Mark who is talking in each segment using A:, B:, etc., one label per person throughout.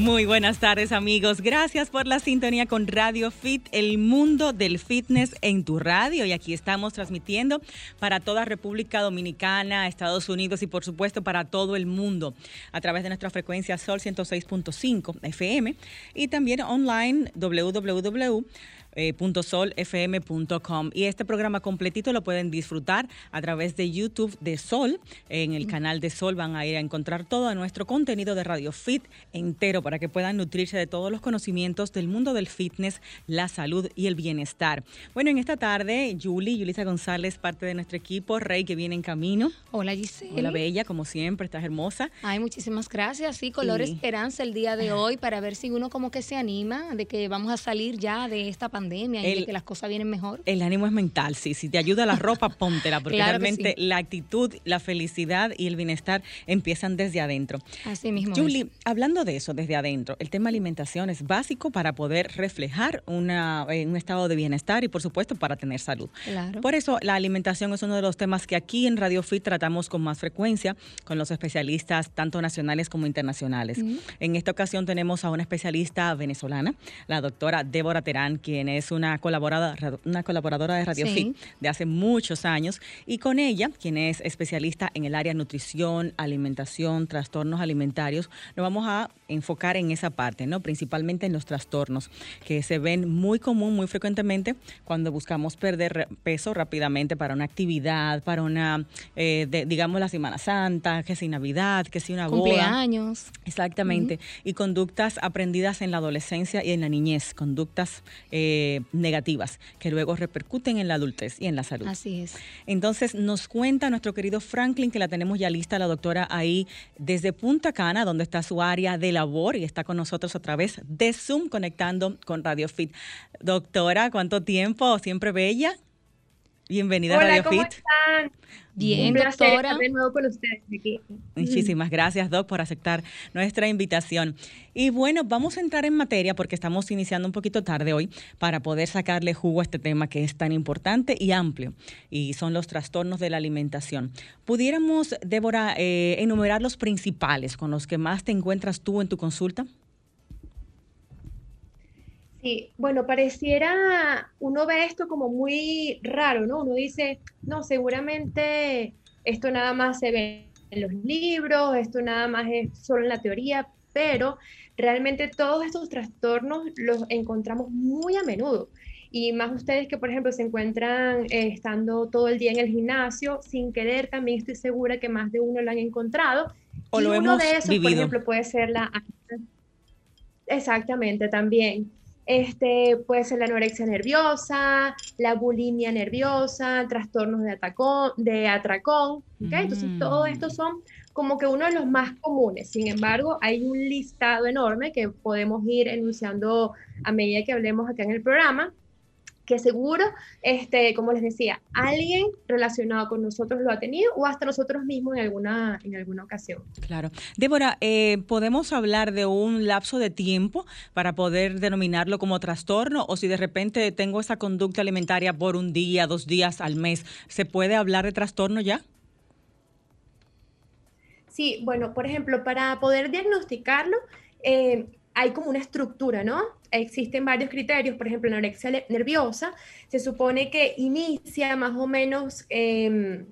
A: Muy buenas tardes amigos, gracias por la sintonía con Radio Fit, el mundo del fitness en tu radio. Y aquí estamos transmitiendo para toda República Dominicana, Estados Unidos y por supuesto para todo el mundo a través de nuestra frecuencia Sol 106.5 FM y también online www eh, solfm.com. Y este programa completito lo pueden disfrutar a través de YouTube de Sol. En el canal de Sol van a ir a encontrar todo nuestro contenido de Radio Fit entero para que puedan nutrirse de todos los conocimientos del mundo del fitness, la salud y el bienestar. Bueno, en esta tarde, Julie, Julisa González, parte de nuestro equipo, Rey, que viene en camino.
B: Hola, Giselle.
A: Hola, Bella, como siempre, estás hermosa.
B: Ay, muchísimas gracias. Sí, color esperanza el día de hoy para ver si uno como que se anima de que vamos a salir ya de esta pandemia pandemia y de que las cosas vienen mejor.
A: El ánimo es mental, sí. Si te ayuda la ropa, póntela, porque realmente la actitud, la felicidad y el bienestar empiezan desde adentro.
B: Así mismo.
A: Julie, hablando de eso, desde adentro, el tema alimentación es básico para poder reflejar una, eh, un estado de bienestar y, por supuesto, para tener salud.
B: Claro.
A: Por eso, la alimentación es uno de los temas que aquí en Radio Fit tratamos con más frecuencia con los especialistas, tanto nacionales como internacionales. En esta ocasión tenemos a una especialista venezolana, la doctora Débora Terán, quien es una colaboradora, una colaboradora de Radio Fit de hace muchos años y con ella, quien es especialista en el área nutrición, alimentación, trastornos alimentarios, nos vamos a enfocar en esa parte, ¿no? Principalmente en los trastornos que se ven muy común, muy frecuentemente cuando buscamos perder peso rápidamente para una actividad, para una, eh, digamos, la Semana Santa, que si Navidad, que si una
B: boda. Cumpleaños.
A: Exactamente. Y conductas aprendidas en la adolescencia y en la niñez, conductas eh, negativas que luego repercuten en la adultez y en la salud.
B: Así es.
A: Entonces nos cuenta nuestro querido Franklin, que la tenemos ya lista, la doctora ahí desde Punta Cana, donde está su área de labor y está con nosotros a través de Zoom conectando con Radio Fit. Doctora, ¿cuánto tiempo? Siempre bella. Bienvenida
C: a
A: Radio
C: ¿cómo
A: Fit.
C: Están?
B: Bien, doctora.
C: de nuevo con ustedes aquí.
A: Muchísimas gracias, Doc, por aceptar nuestra invitación. Y bueno, vamos a entrar en materia porque estamos iniciando un poquito tarde hoy para poder sacarle jugo a este tema que es tan importante y amplio, y son los trastornos de la alimentación. ¿Pudiéramos, Débora, eh, enumerar los principales con los que más te encuentras tú en tu consulta?
C: Sí, bueno, pareciera, uno ve esto como muy raro, ¿no? Uno dice, no, seguramente esto nada más se ve en los libros, esto nada más es solo en la teoría, pero realmente todos estos trastornos los encontramos muy a menudo. Y más ustedes que, por ejemplo, se encuentran eh, estando todo el día en el gimnasio, sin querer, también estoy segura que más de uno lo han encontrado.
A: O lo uno de esos, por
C: ejemplo, puede ser la... Exactamente, también. Este, puede ser la anorexia nerviosa, la bulimia nerviosa, trastornos de, atacón, de atracón. Entonces, todo esto son como que uno de los más comunes. Sin embargo, hay un listado enorme que podemos ir enunciando a medida que hablemos acá en el programa que seguro, este, como les decía, alguien relacionado con nosotros lo ha tenido o hasta nosotros mismos en alguna, en alguna ocasión.
A: Claro. Débora, eh, ¿podemos hablar de un lapso de tiempo para poder denominarlo como trastorno o si de repente tengo esa conducta alimentaria por un día, dos días al mes, ¿se puede hablar de trastorno ya?
C: Sí, bueno, por ejemplo, para poder diagnosticarlo, eh, hay como una estructura, ¿no? Existen varios criterios, por ejemplo, la anorexia nerviosa, se supone que inicia más o menos, em,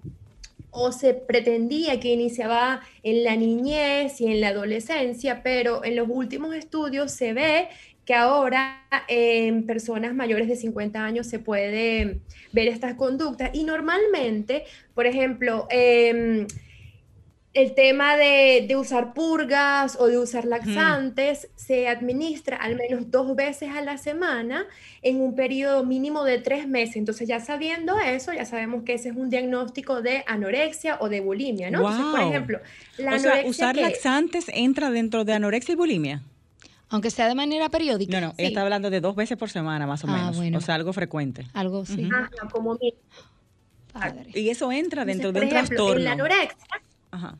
C: o se pretendía que iniciaba en la niñez y en la adolescencia, pero en los últimos estudios se ve que ahora en personas mayores de 50 años se puede ver estas conductas y normalmente, por ejemplo, eh, el tema de, usar purgas o de usar laxantes se administra al menos dos veces a la semana en un periodo mínimo de tres meses. Entonces, ya sabiendo eso, ya sabemos que ese es un diagnóstico de anorexia o de bulimia, ¿no? Entonces, por ejemplo,
A: la o sea, usar laxantes entra dentro de anorexia y bulimia.
B: Aunque sea de manera periódica.
A: No, no, ella está hablando de dos veces por semana, más o ah, menos. O sea, algo frecuente.
B: Algo sí.
C: como
A: Y eso entra dentro de un trastorno. En
C: la anorexia. Ajá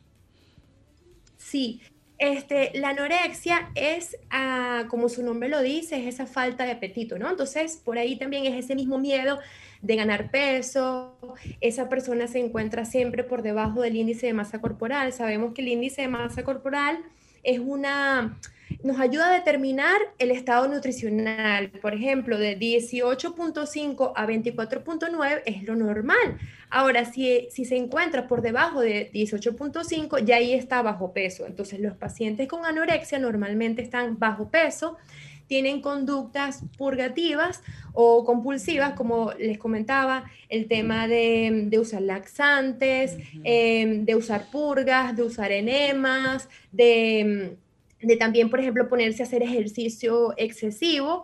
C: Sí, este, la anorexia es, ah, como su nombre lo dice, es esa falta de apetito, ¿no? Entonces, por ahí también es ese mismo miedo de ganar peso, esa persona se encuentra siempre por debajo del índice de masa corporal. Sabemos que el índice de masa corporal es una nos ayuda a determinar el estado nutricional. Por ejemplo, de 18.5 a 24.9 es lo normal. Ahora, si, si se encuentra por debajo de 18.5, ya ahí está bajo peso. Entonces, los pacientes con anorexia normalmente están bajo peso tienen conductas purgativas o compulsivas, como les comentaba, el tema de, usar laxantes, em, de usar purgas, de usar enemas, de, también, por ejemplo, ponerse a hacer ejercicio excesivo,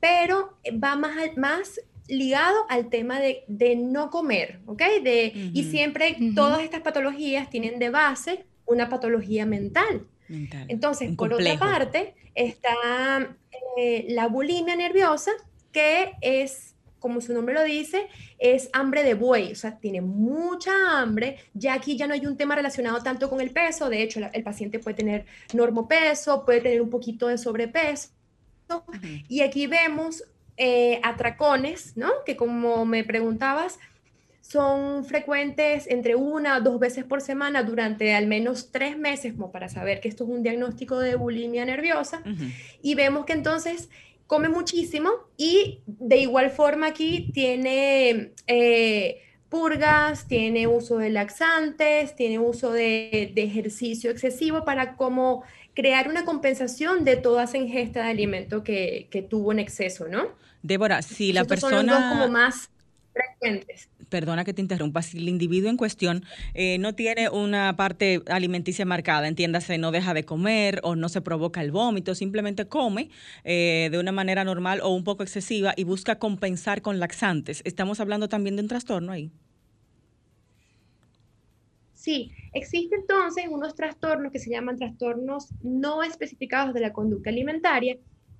C: pero va más, más ligado al tema de, no comer, ¿ok? De, Y siempre todas estas patologías tienen de base una patología mental. Entonces, por otra parte, está eh, la bulimia nerviosa, que es, como su nombre lo dice, es hambre de buey, o sea, tiene mucha hambre. Ya aquí ya no hay un tema relacionado tanto con el peso, de hecho, el paciente puede tener normopeso, puede tener un poquito de sobrepeso. Y aquí vemos eh, atracones, ¿no? Que como me preguntabas, son frecuentes entre una o dos veces por semana durante al menos tres meses, como para saber que esto es un diagnóstico de bulimia nerviosa. Y vemos que entonces come muchísimo y de igual forma aquí tiene eh, purgas, tiene uso de laxantes, tiene uso de, ejercicio excesivo para como crear una compensación de toda esa ingesta de alimento que, tuvo en exceso, ¿no?
A: Débora, si la persona... Son
C: los dos como más frecuentes
A: perdona que te interrumpa, si el individuo en cuestión eh, no tiene una parte alimenticia marcada, entiéndase, no deja de comer o no se provoca el vómito, simplemente come eh, de una manera normal o un poco excesiva y busca compensar con laxantes. ¿Estamos hablando también de un trastorno ahí?
C: Sí, existen entonces unos trastornos que se llaman trastornos no especificados de la conducta alimentaria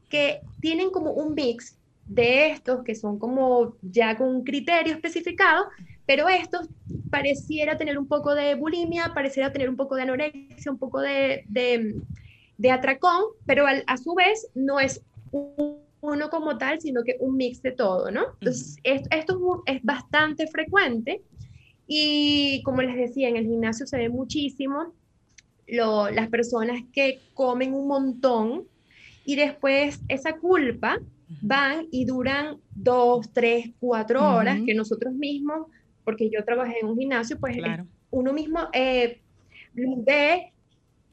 C: que tienen como un mix de estos que son como ya con un criterio especificado, pero estos pareciera tener un poco de bulimia, pareciera tener un poco de anorexia, un poco de, de, atracón, pero a su vez no es uno como tal, sino que un mix de todo, ¿no? Entonces, esto, es, bastante frecuente y como les decía, en el gimnasio se ve muchísimo las personas que comen un montón y después esa culpa van y duran dos, tres, cuatro horas, que nosotros mismos, porque yo trabajé en un gimnasio, pues uno mismo eh, ve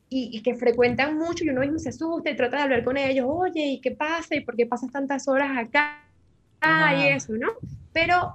C: y, que frecuentan mucho y uno mismo se asusta y trata de hablar con ellos, oye, ¿y qué pasa? ¿Y por qué pasas tantas horas acá? Y eso, ¿no? Pero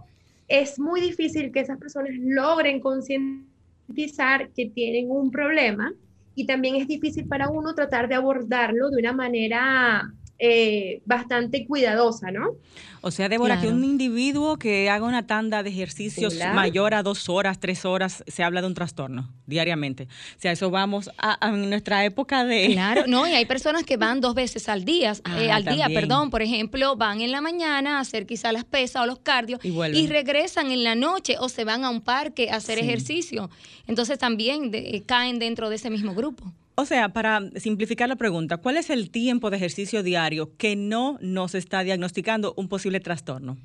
C: es muy difícil que esas personas logren concientizar que tienen un problema y también es difícil para uno tratar de abordarlo de una manera eh, bastante cuidadosa, ¿no?
A: O sea, Débora, que un individuo que haga una tanda de ejercicios mayor a dos horas, tres horas, se habla de un trastorno diariamente. O sea, eso vamos a, nuestra época de...
B: Claro, no, y hay personas que van dos veces al día, eh, ah, al día, perdón, por ejemplo, van en la mañana a hacer quizá las pesas o los cardios y, regresan en la noche o se van a un parque a hacer ejercicio. Entonces también eh, caen dentro de ese mismo grupo.
A: O sea, para simplificar la pregunta, ¿cuál es el tiempo de ejercicio diario que no nos está diagnosticando un posible trastorno?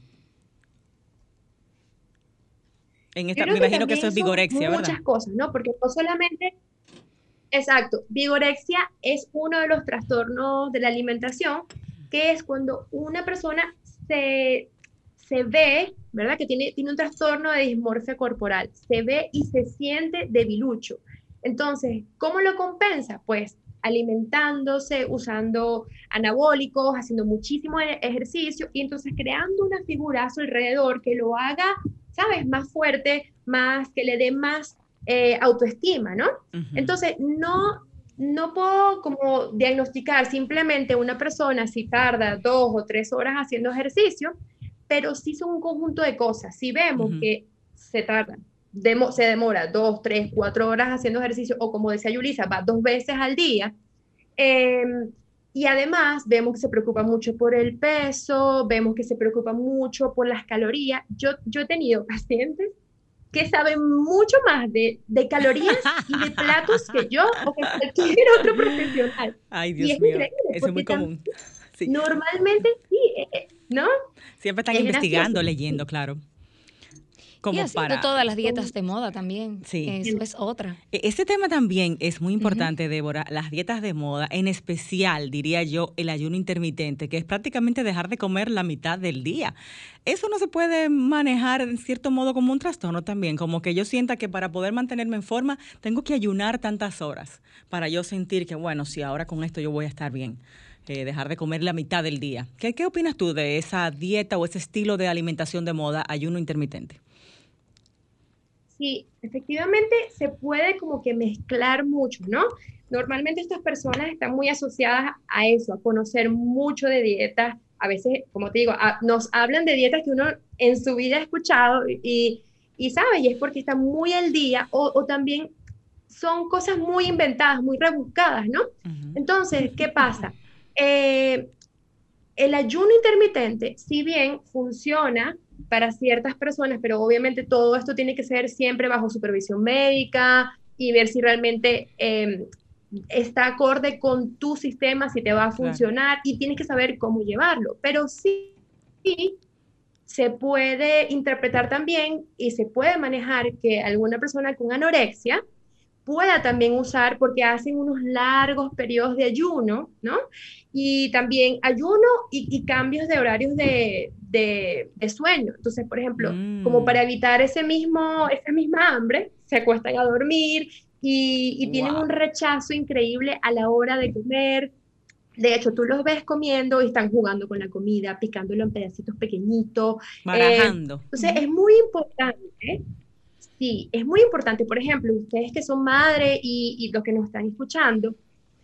A: En esta, me imagino que eso es vigorexia,
C: ¿verdad? Muchas cosas, ¿no? Porque no solamente, exacto, vigorexia es uno de los trastornos de la alimentación, que es cuando una persona se, se ve, ¿verdad? Que tiene, tiene un trastorno de dismorfia corporal, se ve y se siente debilucho. Entonces, ¿cómo lo compensa? Pues alimentándose, usando anabólicos, haciendo muchísimo e-, ejercicio y entonces creando una figura a su alrededor que lo haga, ¿sabes? Más fuerte, más, que le dé más eh, autoestima, ¿no? Entonces, no, no puedo como diagnosticar simplemente una persona si tarda dos o tres horas haciendo ejercicio, pero sí son un conjunto de cosas. Si vemos que se tarda se demora dos, tres, cuatro horas haciendo ejercicio, o como decía Yulisa, va dos veces al día. Em, y además vemos que se preocupa mucho por el peso, vemos que se preocupa mucho por las calorías. Yo, yo he tenido pacientes que saben mucho más de, de calorías y de platos que yo o que cualquier otro profesional.
A: Ay, Dios mío, eso es muy común.
C: Normalmente sí, eh, eh, ¿no?
A: Siempre están investigando, leyendo, claro.
B: Como y así para... todas las dietas de moda también. Sí. Eso es otra.
A: E, este tema también es muy importante, Débora, las dietas de moda, en especial, diría yo, el ayuno intermitente, que es prácticamente dejar de comer la mitad del día. Eso no se puede manejar en cierto modo como un trastorno también, como que yo sienta que para poder mantenerme en forma tengo que ayunar tantas horas para yo sentir que, bueno, si ahora con esto yo voy a estar bien. Eh, dejar de comer la mitad del día. ¿Qué, ¿Qué opinas tú de esa dieta o ese estilo de alimentación de moda, ayuno intermitente?
C: Sí, efectivamente se puede como que mezclar mucho, ¿no? Normalmente estas personas están muy asociadas a eso, a conocer mucho de dietas. A veces, como te digo, nos hablan de dietas que uno en su vida ha escuchado y, y sabe, y es porque están muy al día o, o también son cosas muy inventadas, muy rebuscadas, ¿no? Entonces, ¿qué pasa? Eh, el ayuno intermitente, si bien funciona para ciertas personas, pero obviamente todo esto tiene que ser siempre bajo supervisión médica y ver si realmente em, está acorde con tu sistema, si te va a funcionar y tienes que saber cómo llevarlo. Pero sí, sí se puede interpretar también y se puede manejar que alguna persona con anorexia pueda también usar porque hacen unos largos periodos de ayuno, ¿no? Y también ayuno y, cambios de horarios de, sueño. Entonces, por ejemplo, como mm. para evitar ese mismo, esa misma hambre, se acuestan a dormir y, tienen un rechazo increíble a la hora de comer. De hecho, tú los ves comiendo y están jugando con la comida, picándolo en pedacitos pequeñitos.
A: Barajando.
C: entonces, es muy importante Sí, es muy importante, por ejemplo, ustedes que son madres y, los que nos están escuchando,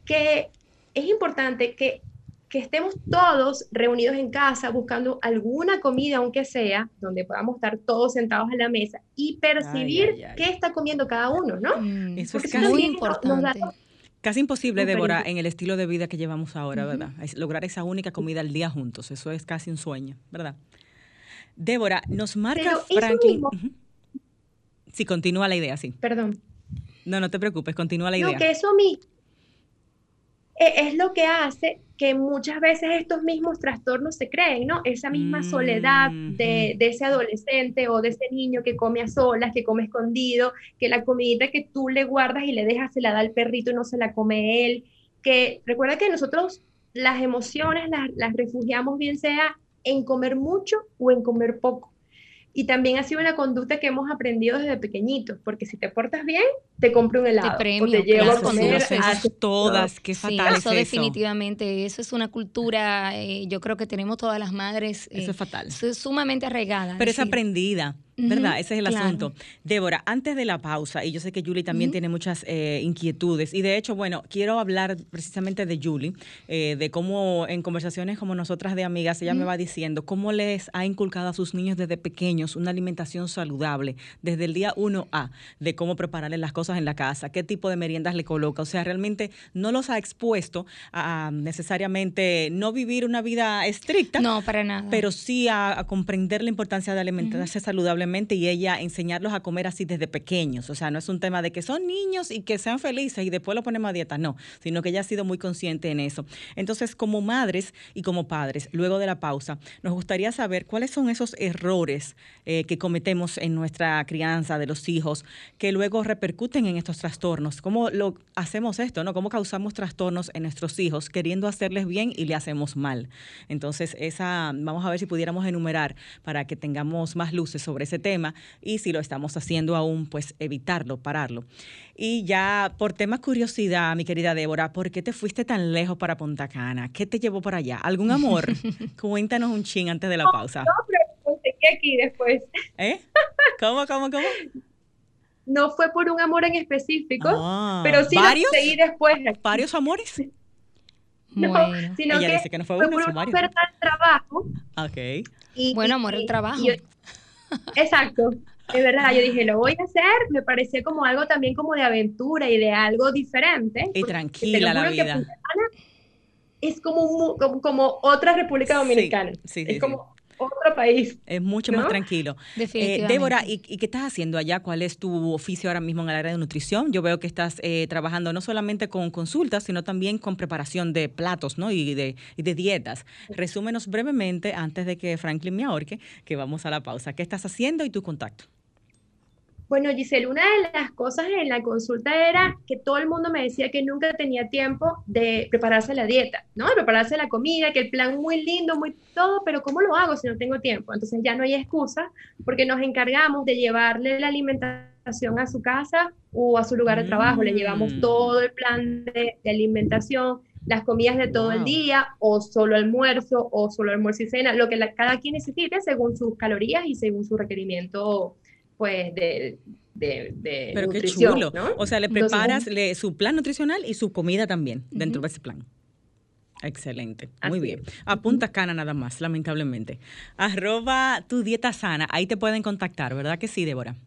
C: que es importante que, estemos todos reunidos en casa buscando alguna comida, aunque sea, donde podamos estar todos sentados a la mesa y percibir qué está comiendo cada uno, ¿no?
A: Mm, eso es muy importante. Casi imposible, Débora, en el estilo de vida que llevamos ahora, ¿verdad? lograr esa única comida al día juntos. Eso es casi un sueño, ¿verdad? Débora, nos marca Franklin. Sí, continúa la idea, sí.
C: Perdón.
A: No, no te preocupes, continúa la idea.
C: No, que eso a mí e, es lo que hace que muchas veces estos mismos trastornos se creen, ¿no? Esa misma soledad de, de, ese adolescente o de ese niño que come a solas, que come escondido, que la comidita que tú le guardas y le dejas se la da al perrito y no se la come él, que recuerda que nosotros las emociones las, las refugiamos bien sea en comer mucho o en comer poco. Y también ha sido una conducta que hemos aprendido desde pequeñitos, porque si te portas bien, te compro un helado. Te premio, o te llevo a comer.
A: todas, qué fatal
B: eso, definitivamente, eso es una cultura, eh, yo creo que tenemos todas las madres.
A: eso es eh, fatal.
B: Es sumamente arraigada.
A: Pero es aprendida. ¿Verdad? Ese es el asunto. Débora, antes de la pausa, y yo sé que Julie también tiene muchas eh, inquietudes, y de hecho, bueno, quiero hablar precisamente de Julie, eh, de cómo en conversaciones como nosotras de amigas, ella me va diciendo cómo les ha inculcado a sus niños desde pequeños una alimentación saludable, desde el día 1A, de cómo prepararles las cosas en la casa, qué tipo de meriendas le coloca, o sea, realmente no los ha expuesto a, necesariamente no vivir una vida estricta.
B: No, para nada.
A: Pero sí a, comprender la importancia de alimentarse saludablemente y ella enseñarlos a comer así desde pequeños. O sea, no es un tema de que son niños y que sean felices y después lo ponemos a dieta, no, sino que ella ha sido muy consciente en eso. Entonces, como madres y como padres, luego de la pausa, nos gustaría saber cuáles son esos errores eh, que cometemos en nuestra crianza de los hijos que luego repercuten en estos trastornos. ¿Cómo lo hacemos esto, no? ¿Cómo causamos trastornos en nuestros hijos queriendo hacerles bien y le hacemos mal? Entonces, esa vamos a ver si pudiéramos enumerar para que tengamos más luces sobre ese tema y si lo estamos haciendo aún, pues evitarlo, pararlo. Y ya por tema curiosidad, mi querida Débora, ¿por qué te fuiste tan lejos para Punta Cana? ¿Qué te llevó para allá? ¿Algún amor? Cuéntanos un ching antes de la pausa.
C: No, pero conseguí aquí después.
A: ¿Eh? ¿Cómo, cómo, cómo?
C: No fue por un amor en específico, ah, pero sí ¿varios? lo conseguí después.
A: ¿Varios amores?
C: No, sino Ella que, dice que no fue, fue por una oferta de trabajo.
A: Ok.
B: Y, bueno, amor, el trabajo.
C: Exacto. Es verdad, yo dije, lo voy a hacer, me pareció como algo también como de aventura y de algo diferente.
A: Y tranquila la vida.
C: Es como, como, otra República Dominicana. Sí, sí, es como otro país.
A: Es mucho más tranquilo. Eh, Débora, ¿y, qué estás haciendo allá? ¿Cuál es tu oficio ahora mismo en el área de nutrición? Yo veo que estás eh, trabajando no solamente con consultas, sino también con preparación de platos ¿no? y, de, y de dietas. Resúmenos brevemente, antes de que Franklin me ahorque, que vamos a la pausa. ¿Qué estás haciendo y tu contacto?
C: Bueno, Giselle, una de las cosas en la consulta era que todo el mundo me decía que nunca tenía tiempo de prepararse la dieta, ¿no? De prepararse la comida, que el plan muy lindo, muy todo, pero ¿cómo lo hago si no tengo tiempo? Entonces ya no hay excusa porque nos encargamos de llevarle la alimentación a su casa o a su lugar de trabajo, le llevamos mm. todo el plan de, alimentación, las comidas de todo el día, o solo almuerzo, o solo almuerzo y cena, lo que cada quien necesite según sus calorías y según su requerimiento pues de, de,
A: Pero qué chulo. O sea, le preparas su plan nutricional y su comida también dentro de ese plan. Excelente, muy bien. Apunta cana nada más, lamentablemente. Arroba tu dieta sana, ahí te pueden contactar, ¿verdad que sí, Débora?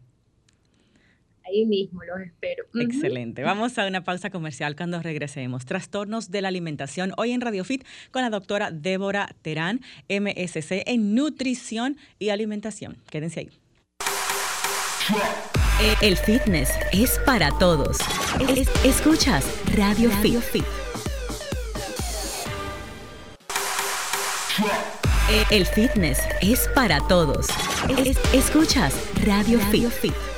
C: Ahí mismo los espero.
A: Excelente. Vamos a una pausa comercial cuando regresemos. Trastornos de la alimentación. Hoy en Radio Fit con la doctora Débora Terán, MSC en nutrición y alimentación. Quédense ahí.
D: El fitness es para todos. escuchas Radio, Fit. El fitness es para todos. escuchas Radio, Fit.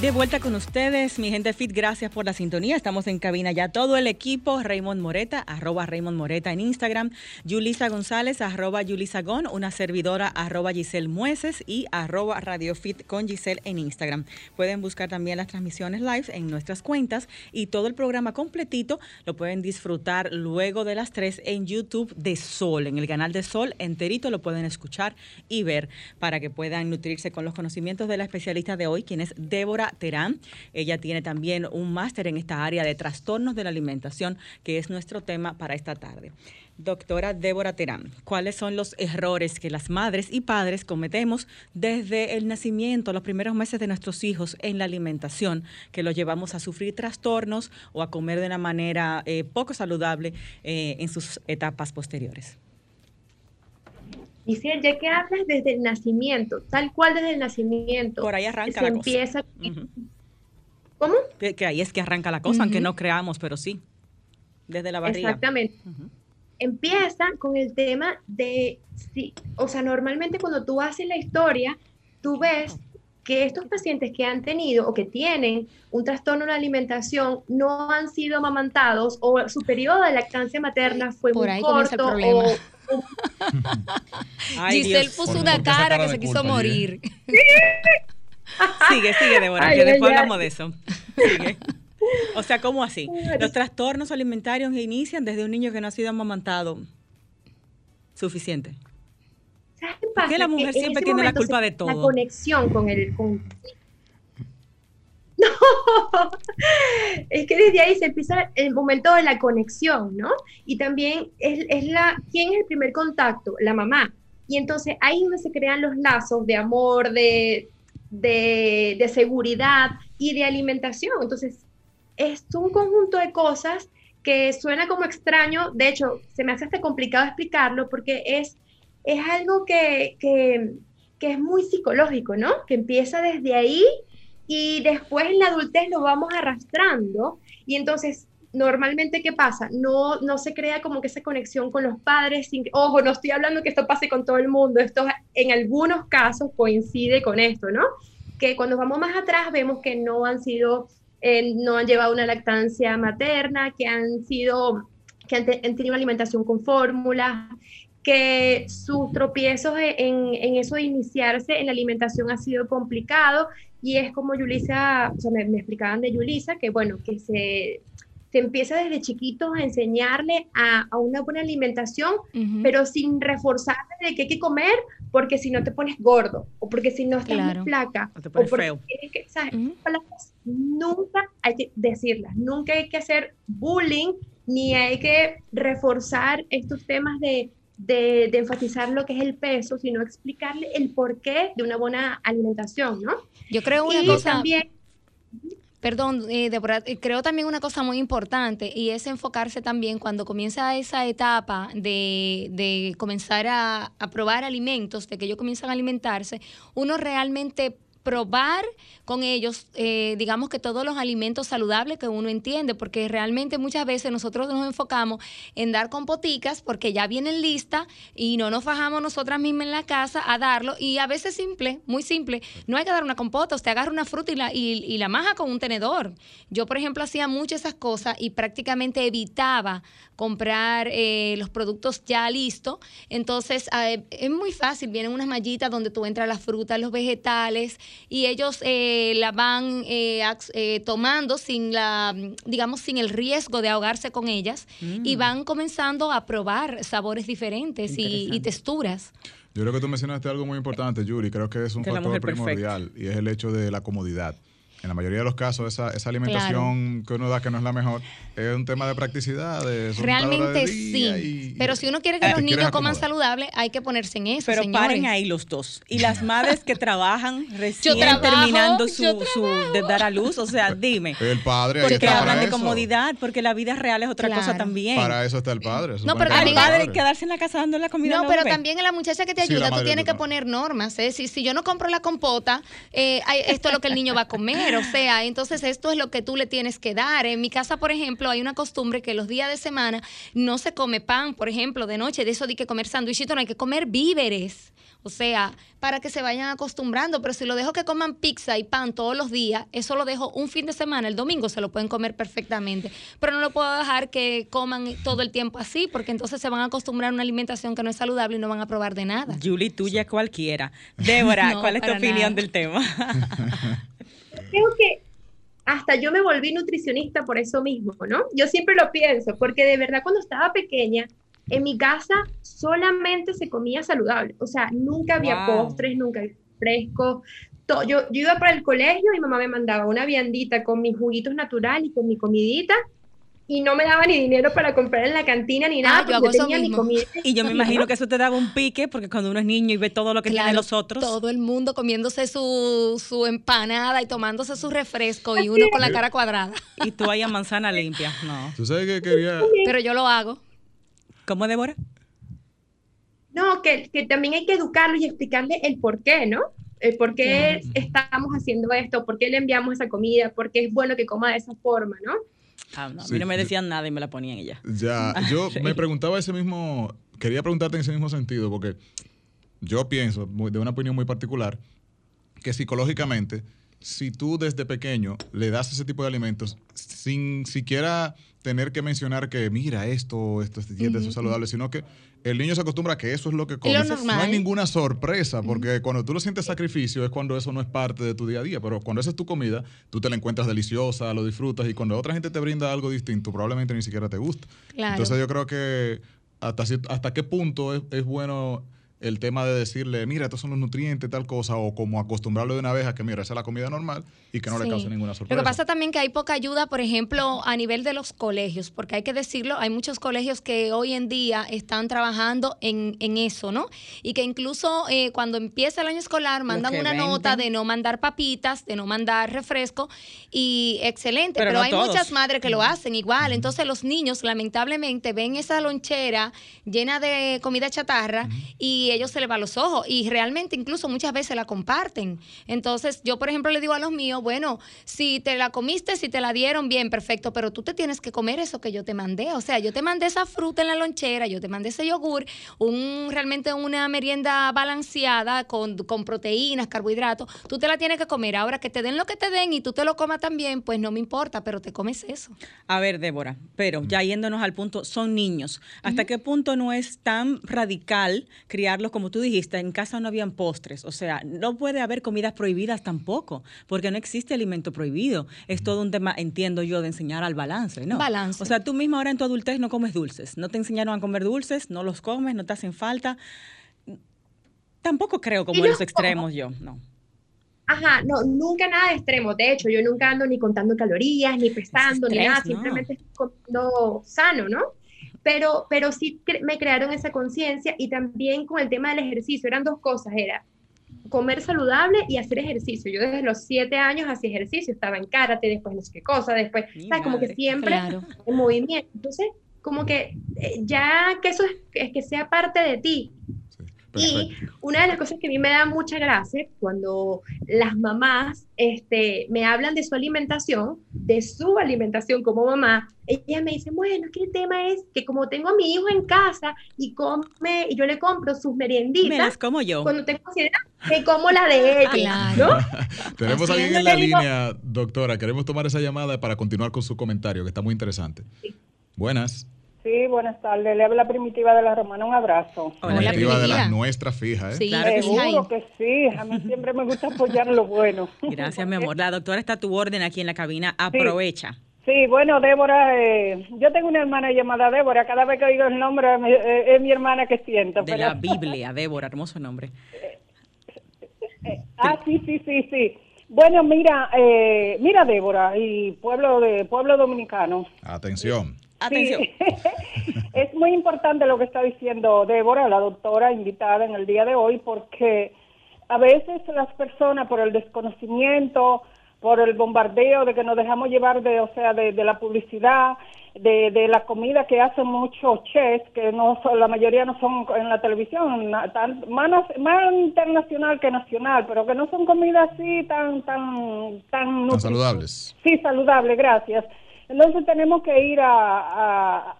A: De vuelta con ustedes, mi gente fit, gracias por la sintonía. Estamos en cabina ya todo el equipo, Raymond Moreta, arroba Raymond Moreta en Instagram, Yulisa González, arroba Yulisa Gon, una servidora, arroba Giselle Mueces y arroba Radio Fit con Giselle en Instagram. Pueden buscar también las transmisiones live en nuestras cuentas y todo el programa completito lo pueden disfrutar luego de las 3 en YouTube de Sol, en el canal de Sol enterito lo pueden escuchar y ver para que puedan nutrirse con los conocimientos de la especialista de hoy, quien es Débora Terán. Ella tiene también un máster en esta área de trastornos de la alimentación, que es nuestro tema para esta tarde. Doctora Débora Terán, ¿cuáles son los errores que las madres y padres cometemos desde el nacimiento, los primeros meses de nuestros hijos en la alimentación, que los llevamos a sufrir trastornos o a comer de una manera eh, poco saludable eh, en sus etapas posteriores?
C: Y si ya que hablas desde el nacimiento, tal cual desde el nacimiento.
A: Por ahí arranca la
C: empieza... ¿Cómo?
A: Que, ahí es que arranca la cosa, aunque no creamos, pero sí. Desde la barriga.
C: Exactamente. Empieza con el tema de, sí, o sea, normalmente cuando tú haces la historia, tú ves que estos pacientes que han tenido o que tienen un trastorno en la alimentación no han sido amamantados o su periodo de lactancia materna fue Por muy ahí corto el o
B: Giselle puso una cara, que se quiso morir.
A: sigue, sigue, Débora, que después hablamos de eso. Sigue. O sea, ¿cómo así? Los trastornos alimentarios inician desde un niño que no ha sido amamantado. Suficiente. ¿Por qué la mujer siempre tiene la culpa de todo?
C: La conexión con el, No, es que desde ahí se empieza el momento de la conexión, ¿no? Y también es, la, ¿quién es el primer contacto? La mamá. Y entonces ahí donde se crean los lazos de amor, de, de, seguridad y de alimentación. Entonces, es un conjunto de cosas que suena como extraño, de hecho, se me hace hasta complicado explicarlo porque es, es algo que, que, que es muy psicológico, ¿no? Que empieza desde ahí y después en la adultez lo vamos arrastrando y entonces normalmente qué pasa no no se crea como que esa conexión con los padres sin, ojo no estoy hablando que esto pase con todo el mundo esto en algunos casos coincide con esto no que cuando vamos más atrás vemos que no han sido eh, no han llevado una lactancia materna que han sido que han, tenido alimentación con fórmulas que sus tropiezos en, en, eso de iniciarse en la alimentación ha sido complicado y es como Yulisa, o sea, me, explicaban de Yulisa, que bueno, que se, se empieza desde chiquitos a enseñarle a, a una buena alimentación, pero sin reforzarle de que hay que comer, porque si no te pones gordo, o porque si no estás muy flaca,
A: o, te pones feo.
C: Que, ¿sabes? Nunca hay que decirlas, nunca hay que hacer bullying, ni hay que reforzar estos temas de de, enfatizar lo que es el peso, sino explicarle el porqué de una buena alimentación, ¿no?
B: Yo creo una cosa... También, Perdón, eh, eh, creo también una cosa muy importante y es enfocarse también cuando comienza esa etapa de, de comenzar a, a, probar alimentos, de que ellos comienzan a alimentarse, uno realmente probar con ellos, eh, digamos que todos los alimentos saludables que uno entiende, porque realmente muchas veces nosotros nos enfocamos en dar compoticas porque ya vienen listas y no nos fajamos nosotras mismas en la casa a darlo y a veces simple, muy simple, no hay que dar una compota, usted agarra una fruta y la, y, la maja con un tenedor. Yo, por ejemplo, hacía muchas esas cosas y prácticamente evitaba comprar eh, los productos ya listos. Entonces, eh, es muy fácil, vienen unas mallitas donde tú entras las frutas, los vegetales y ellos eh, la van tomando sin la, digamos, sin el riesgo de ahogarse con ellas y mm. van comenzando a probar sabores diferentes y, texturas.
E: Yo creo que tú mencionaste algo muy importante, Yuri. Creo que es un factor primordial y es el hecho de la comodidad en la mayoría de los casos, esa, esa alimentación que uno da que no es la mejor, es un tema de practicidad. De
B: Realmente sí. pero si uno quiere que los niños coman saludable, hay que ponerse en eso.
A: Pero paren ahí los dos. Y las madres que trabajan recién terminando su, de dar a luz, o sea, dime.
E: El padre.
A: Porque hablan de comodidad, porque la vida real es otra cosa también.
E: Para eso está el padre.
A: No, pero también el padre quedarse en la casa dando la comida.
B: No, pero también en la muchacha que te ayuda, tú tienes que poner normas. ¿eh? Si, si yo no compro la compota, eh, esto es lo que el niño va a comer o sea, entonces esto es lo que tú le tienes que dar. En mi casa, por ejemplo, hay una costumbre que los días de semana no se come pan, por ejemplo, de noche, de eso de que comer sándwichito, no hay que comer víveres. O sea, para que se vayan acostumbrando, pero si lo dejo que coman pizza y pan todos los días, eso lo dejo un fin de semana, el domingo se lo pueden comer perfectamente, pero no lo puedo dejar que coman todo el tiempo así, porque entonces se van a acostumbrar a una alimentación que no es saludable y no van a probar de nada.
A: Julie, tuya cualquiera. Débora, ¿cuál es tu opinión del tema?
C: creo que hasta yo me volví nutricionista por eso mismo, ¿no? Yo siempre lo pienso, porque de verdad cuando estaba pequeña, en mi casa solamente se comía saludable, o sea, nunca había postres, nunca había fresco. Yo, yo iba para el colegio y mamá me mandaba una viandita con mis juguitos naturales y con mi comidita y no me daba ni dinero para comprar en la cantina ni nada, ah, yo, tenía mi comida.
A: Y yo me imagino que eso te daba un pique, porque cuando uno es niño y ve todo lo que tienen los otros.
B: Todo el mundo comiéndose su, su empanada y tomándose su refresco y uno con la cara cuadrada.
A: Y tú ahí a manzana limpia, no.
E: ¿Tú sabes qué quería?
B: Pero yo lo hago.
A: ¿Cómo, Débora?
C: No, que, que también hay que educarlo y explicarle el por qué, ¿no? El por qué estamos haciendo esto, por qué le enviamos esa comida, por qué es bueno que coma de esa forma, ¿no?
A: Ah, no, a mí no me decían nada y me la ponían ella.
E: Ya, yo me preguntaba ese mismo, quería preguntarte en ese mismo sentido, porque yo pienso, de una opinión muy particular, que psicológicamente, si tú desde pequeño le das ese tipo de alimentos, sin siquiera tener que mencionar que, mira, esto, esto, esto, es saludable, sino que el niño se acostumbra a que eso es lo que come. no hay ninguna sorpresa, porque cuando tú lo sientes sacrificio es cuando eso no es parte de tu día a día, pero cuando esa es tu comida, tú te la encuentras deliciosa, lo disfrutas y cuando otra gente te brinda algo distinto, probablemente ni siquiera te gusta. Entonces yo creo que hasta, hasta qué punto es, es bueno el tema de decirle, mira, estos son los nutrientes, tal cosa, o como acostumbrarlo de una vez a que, mira, esa es la comida normal y que no le cause ninguna sorpresa.
B: Lo que pasa también que hay poca ayuda, por ejemplo, a nivel de los colegios, porque hay que decirlo, hay muchos colegios que hoy en día están trabajando en, eso, ¿no? Y que incluso eh, cuando empieza el año escolar mandan una nota de no mandar papitas, de no mandar refresco, y excelente, pero, hay muchas madres que lo hacen igual. Entonces los niños, lamentablemente, ven esa lonchera llena de comida chatarra y ellos se les va los ojos y realmente incluso muchas veces la comparten. Entonces yo, por ejemplo, le digo a los míos, bueno, si te la comiste, si te la dieron, bien, perfecto, pero tú te tienes que comer eso que yo te mandé. O sea, yo te mandé esa fruta en la lonchera, yo te mandé ese yogur, un, realmente una merienda balanceada con, con proteínas, carbohidratos, tú te la tienes que comer. Ahora que te den lo que te den y tú te lo comas también, pues no me importa, pero te comes eso.
A: A ver, Débora, pero ya yéndonos al punto, son niños. ¿Hasta qué punto no es tan radical criar como tú dijiste, en casa no habían postres. O sea, no puede haber comidas prohibidas tampoco, porque no existe alimento prohibido. Es todo un tema, entiendo yo, de enseñar al balance, ¿no?
B: Balance.
A: O sea, tú misma ahora en tu adultez no comes dulces. No te enseñaron a comer dulces, no los comes, no te hacen falta. Tampoco creo como en los extremos yo, no.
C: Ajá, no, nunca nada de extremo. De hecho, yo nunca ando ni contando calorías, ni pesando, ni nada. Simplemente estoy comiendo sano, ¿no? Pero, pero sí me crearon esa conciencia y también con el tema del ejercicio, eran dos cosas, era comer saludable y hacer ejercicio. Yo desde los siete años hacía ejercicio, estaba en karate, después no sé qué cosa, después, ¿sabes? Como que siempre en movimiento. Entonces, como que eh, ya que eso es, que sea parte de ti. Y una de las cosas que a mí me da mucha gracia cuando las mamás este, me hablan de su alimentación, de su alimentación como mamá, ellas me dicen, bueno, que el tema es que como tengo a mi hijo en casa y come, y yo le compro sus merienditas. Me
A: las como yo.
C: Cuando tengo ansiedad, me como la de ella. ¿no?
E: Tenemos a alguien en la línea, doctora. Queremos tomar esa llamada para continuar con su comentario, que está muy interesante. Buenas.
F: Sí, buenas tardes. Le habla Primitiva de la Romana. Un abrazo.
E: Primitiva de las nuestras fija, ¿eh?
F: Sí, claro Seguro que sí. A mí siempre me gusta apoyar lo bueno.
A: Gracias, mi amor. La doctora está a tu orden aquí en la cabina. Aprovecha.
F: Sí. bueno, Débora, eh, yo tengo una hermana llamada Débora. Cada vez que oigo el nombre eh, es mi hermana que siento.
A: De la Biblia, Débora, hermoso nombre.
F: Eh, ah, sí, sí, sí, sí. Bueno, mira, mira Débora y pueblo de pueblo dominicano.
E: Atención.
A: Atención.
F: es muy importante lo que está diciendo Débora, la doctora invitada en el día de hoy, porque a veces las personas por el desconocimiento, por el bombardeo de que nos dejamos llevar de, o sea, de, la publicidad, de, de, la comida que hacen muchos chefs, que no son, la mayoría no son en la televisión, tan, más, más internacional que nacional, pero que no son comidas así tan, tan, tan,
E: tan saludables.
F: Sí, saludables, gracias. Entonces tenemos que ir a,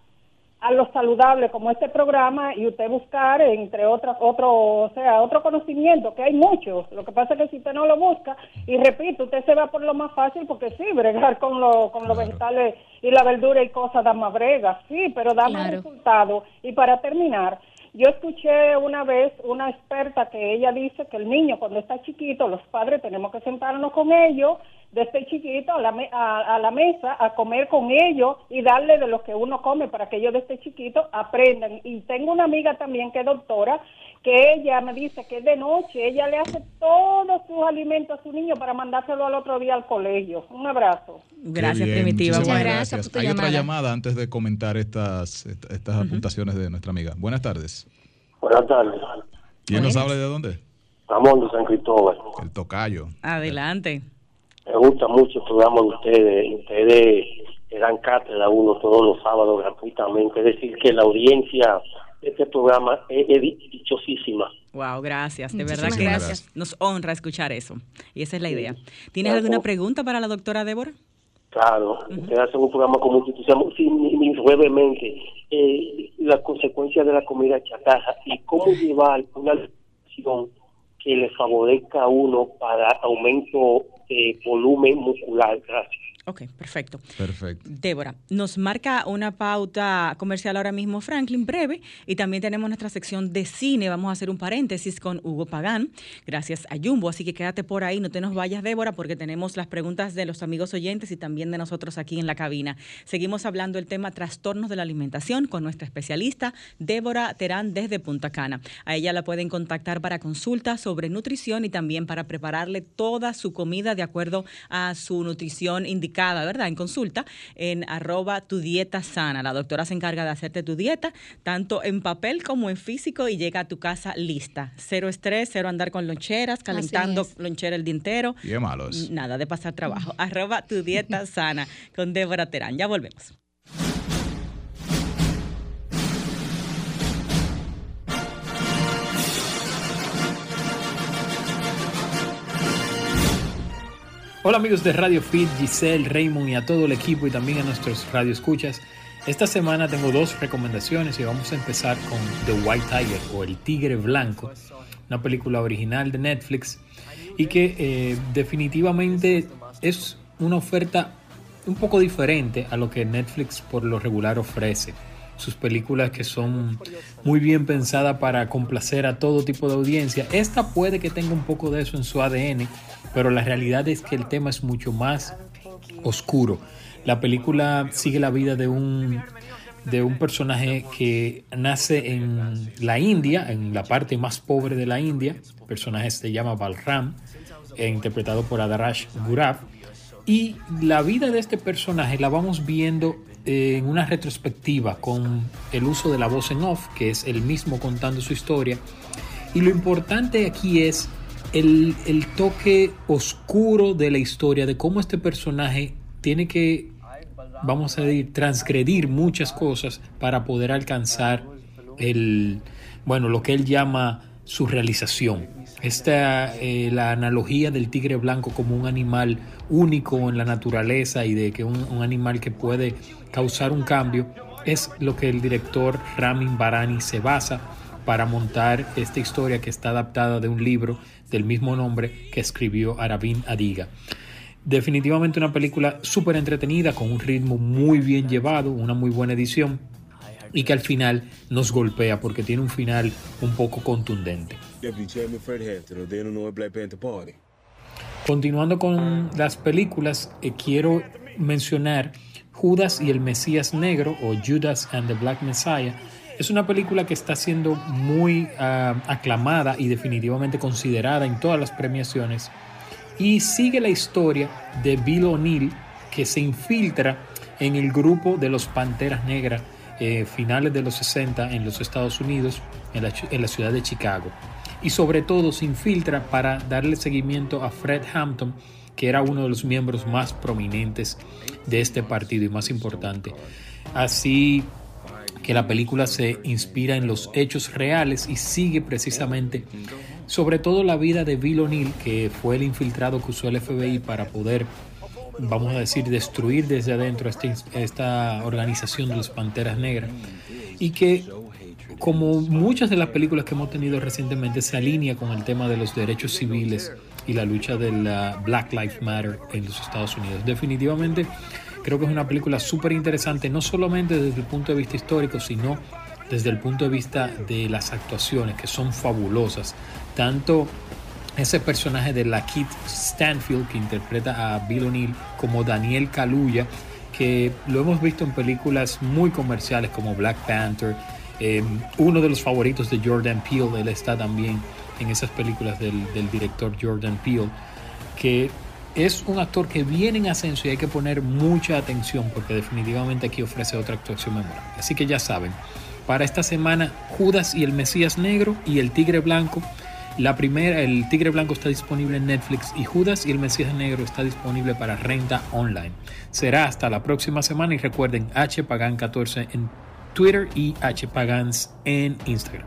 F: a, lo saludable como este programa y usted buscar entre otras otro o sea otro conocimiento que hay muchos. Lo que pasa es que si usted no lo busca y repito usted se va por lo más fácil porque sí bregar con lo, con los vegetales y la verdura y cosas da más brega sí pero da más resultado. Y para terminar yo escuché una vez una experta que ella dice que el niño cuando está chiquito los padres tenemos que sentarnos con ellos desde chiquito a la, a, la mesa a comer con ellos y darle de lo que uno come para que ellos desde chiquito aprendan. Y tengo una amiga también que es doctora, que ella me dice que de noche ella le hace todos sus alimentos a su niño para mandárselo al otro día al colegio. Un abrazo.
A: Gracias, Primitiva.
E: Muchas gracias. Hay otra llamada antes de comentar estas, estas apuntaciones de nuestra amiga. Buenas tardes.
G: Buenas tardes.
E: ¿Quién nos habla de dónde?
G: Ramón de San Cristóbal.
E: El tocayo.
A: Adelante.
G: Me gusta mucho el programa de ustedes. Ustedes le dan cátedra a uno todos los sábados gratuitamente. Es decir, que la audiencia este programa es, dichosísima.
A: Wow, gracias. De verdad que gracias. nos honra escuchar eso. Y esa es la idea. ¿Tienes alguna pregunta para la doctora Débora?
G: Claro, ustedes hacen un programa como institución, sí, brevemente, eh, la consecuencia de la comida chatarra y cómo llevar una acción que le favorezca a uno para aumento de volumen muscular. Gracias.
A: Ok, perfecto.
E: Perfecto.
A: Débora, nos marca una pauta comercial ahora mismo Franklin, breve, y también tenemos nuestra sección de cine. Vamos a hacer un paréntesis con Hugo Pagán, gracias a Jumbo. Así que quédate por ahí, no te nos vayas, Débora, porque tenemos las preguntas de los amigos oyentes y también de nosotros aquí en la cabina. Seguimos hablando del tema trastornos de la alimentación con nuestra especialista, Débora Terán, desde Punta Cana. A ella la pueden contactar para consultas sobre nutrición y también para prepararle toda su comida de acuerdo a su nutrición indicada ¿verdad? En consulta, en arroba tu dieta sana. La doctora se encarga de hacerte tu dieta, tanto en papel como en físico, y llega a tu casa lista. Cero estrés, cero andar con loncheras, calentando lonchera el día entero.
E: Y malos.
A: Nada de pasar trabajo. arroba tu dieta sana con Débora Terán. Ya volvemos.
H: Hola amigos de Radio Fit, Giselle, Raymond y a todo el equipo y también a nuestros radio escuchas. Esta semana tengo dos recomendaciones y vamos a empezar con The White Tiger o El Tigre Blanco, una película original de Netflix y que eh, definitivamente es una oferta un poco diferente a lo que Netflix por lo regular ofrece. Sus películas que son muy bien pensadas para complacer a todo tipo de audiencia. Esta puede que tenga un poco de eso en su ADN, pero la realidad es que el tema es mucho más oscuro. La película sigue la vida de un, de un personaje que nace en la India, en la parte más pobre de la India. El personaje se llama Balram, e interpretado por Adarsh Gurav. Y la vida de este personaje la vamos viendo en una retrospectiva con el uso de la voz en off, que es el mismo contando su historia. Y lo importante aquí es el, toque oscuro de la historia, de cómo este personaje tiene que, vamos a decir, transgredir muchas cosas para poder alcanzar el, bueno, lo que él llama su realización. Esta, eh, la analogía del tigre blanco como un animal único en la naturaleza y de que un, un animal que puede causar un cambio es lo que el director Ramin Barani se basa para montar esta historia que está adaptada de un libro del mismo nombre que escribió Arabin Adiga. Definitivamente una película súper entretenida, con un ritmo muy bien llevado, una muy buena edición y que al final nos golpea porque tiene un final un poco contundente. Continuando con las películas, eh, quiero mencionar Judas y el Mesías Negro o Judas and the Black Messiah. Es una película que está siendo muy ah, aclamada y definitivamente considerada en todas las premiaciones y sigue la historia de Bill O'Neill que se infiltra en el grupo de los Panteras Negras eh, finales de los 60 en los Estados Unidos, en la, en la ciudad de Chicago. Y sobre todo se infiltra para darle seguimiento a Fred Hampton, que era uno de los miembros más prominentes de este partido y más importante. Así que la película se inspira en los hechos reales y sigue precisamente sobre todo la vida de Bill O'Neill, que fue el infiltrado que usó el FBI para poder vamos a decir, destruir desde adentro esta, esta organización de los Panteras Negras y que como muchas de las películas que hemos tenido recientemente se alinea con el tema de los derechos civiles y la lucha de la Black Lives Matter en los Estados Unidos. Definitivamente creo que es una película súper interesante, no solamente desde el punto de vista histórico, sino desde el punto de vista de las actuaciones, que son fabulosas, tanto ese personaje de la Kit Stanfield que interpreta a Bill O'Neill como Daniel Kaluuya, que lo hemos visto en películas muy comerciales como Black Panther, eh, uno de los favoritos de Jordan Peele, él está también en esas películas del, director Jordan Peele, que es un actor que viene en ascenso y hay que poner mucha atención porque definitivamente aquí ofrece otra actuación memorable. Así que ya saben, para esta semana Judas y el Mesías Negro y el Tigre Blanco la primera, el Tigre Blanco está disponible en Netflix y Judas y el Mesías Negro está disponible para renta online. Será hasta la próxima semana y recuerden HPagan14 en Twitter y HPagans en Instagram.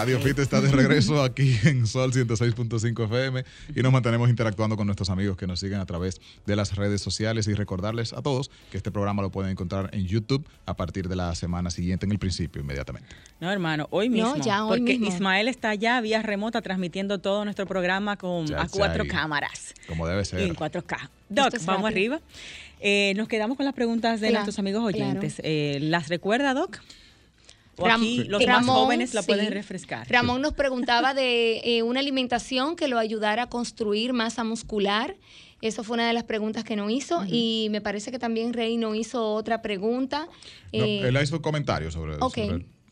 E: Radio Fit está de regreso aquí en Sol 106.5 FM y nos mantenemos interactuando con nuestros amigos que nos siguen a través de las redes sociales y recordarles a todos que este programa lo pueden encontrar en YouTube a partir de la semana siguiente, en el principio, inmediatamente.
A: No, hermano, hoy mismo. No, ya, hoy porque Ismael está ya vía remota transmitiendo todo nuestro programa con a cuatro cámaras.
E: Como debe ser.
A: en 4K. Doc, vamos arriba. Eh, nos quedamos con las preguntas de nuestros amigos oyentes. Eh, ¿Las recuerda, Doc? Los más jóvenes la pueden refrescar.
B: Ramón nos preguntaba de eh, una alimentación que lo ayudara a construir masa muscular. Eso fue una de las preguntas que no hizo y me parece que también Rey no hizo otra pregunta.
E: Eh, él hizo comentarios sobre,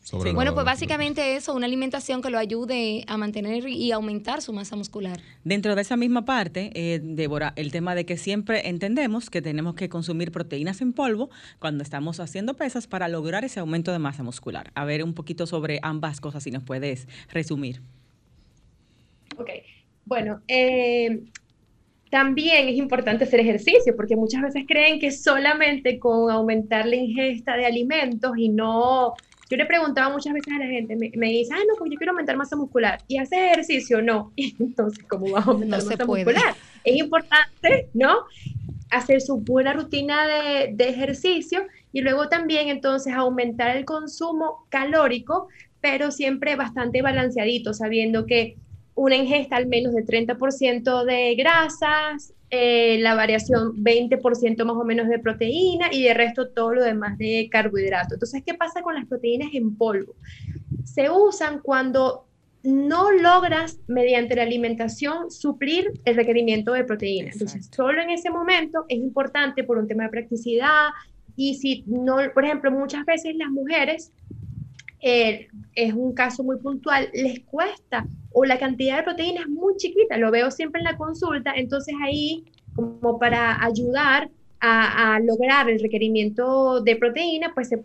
E: sobre
B: bueno, pues básicamente eso, una alimentación que lo ayude a mantener y aumentar su masa muscular.
A: Dentro de esa misma parte, eh, Débora, el tema de que siempre entendemos que tenemos que consumir proteínas en polvo cuando estamos haciendo pesas para lograr ese aumento de masa muscular. A ver un poquito sobre ambas cosas, si nos puedes resumir.
C: Ok, bueno, eh, también es importante hacer ejercicio, porque muchas veces creen que solamente con aumentar la ingesta de alimentos y no yo le preguntaba muchas veces a la gente, me, me dice, ah, no, pues yo quiero aumentar masa muscular. ¿Y haces ejercicio? No. Entonces, ¿cómo vas a aumentar masa muscular? Es importante, ¿no? Hacer su buena rutina de, de ejercicio y luego también entonces aumentar el consumo calórico, pero siempre bastante balanceadito, sabiendo que una ingesta al menos de 30% de grasas, eh, la variación 20% más o menos de proteína y de resto todo lo demás de carbohidrato. Entonces, ¿qué pasa con las proteínas en polvo? Se usan cuando no logras mediante la alimentación suplir el requerimiento de proteínas. Entonces, solo en ese momento es importante por un tema de practicidad y si no, por ejemplo, muchas veces las mujeres eh, es un caso muy puntual, les cuesta o la cantidad de proteína es muy chiquita, lo veo siempre en la consulta, entonces ahí como para ayudar a, lograr el requerimiento de proteína, pues se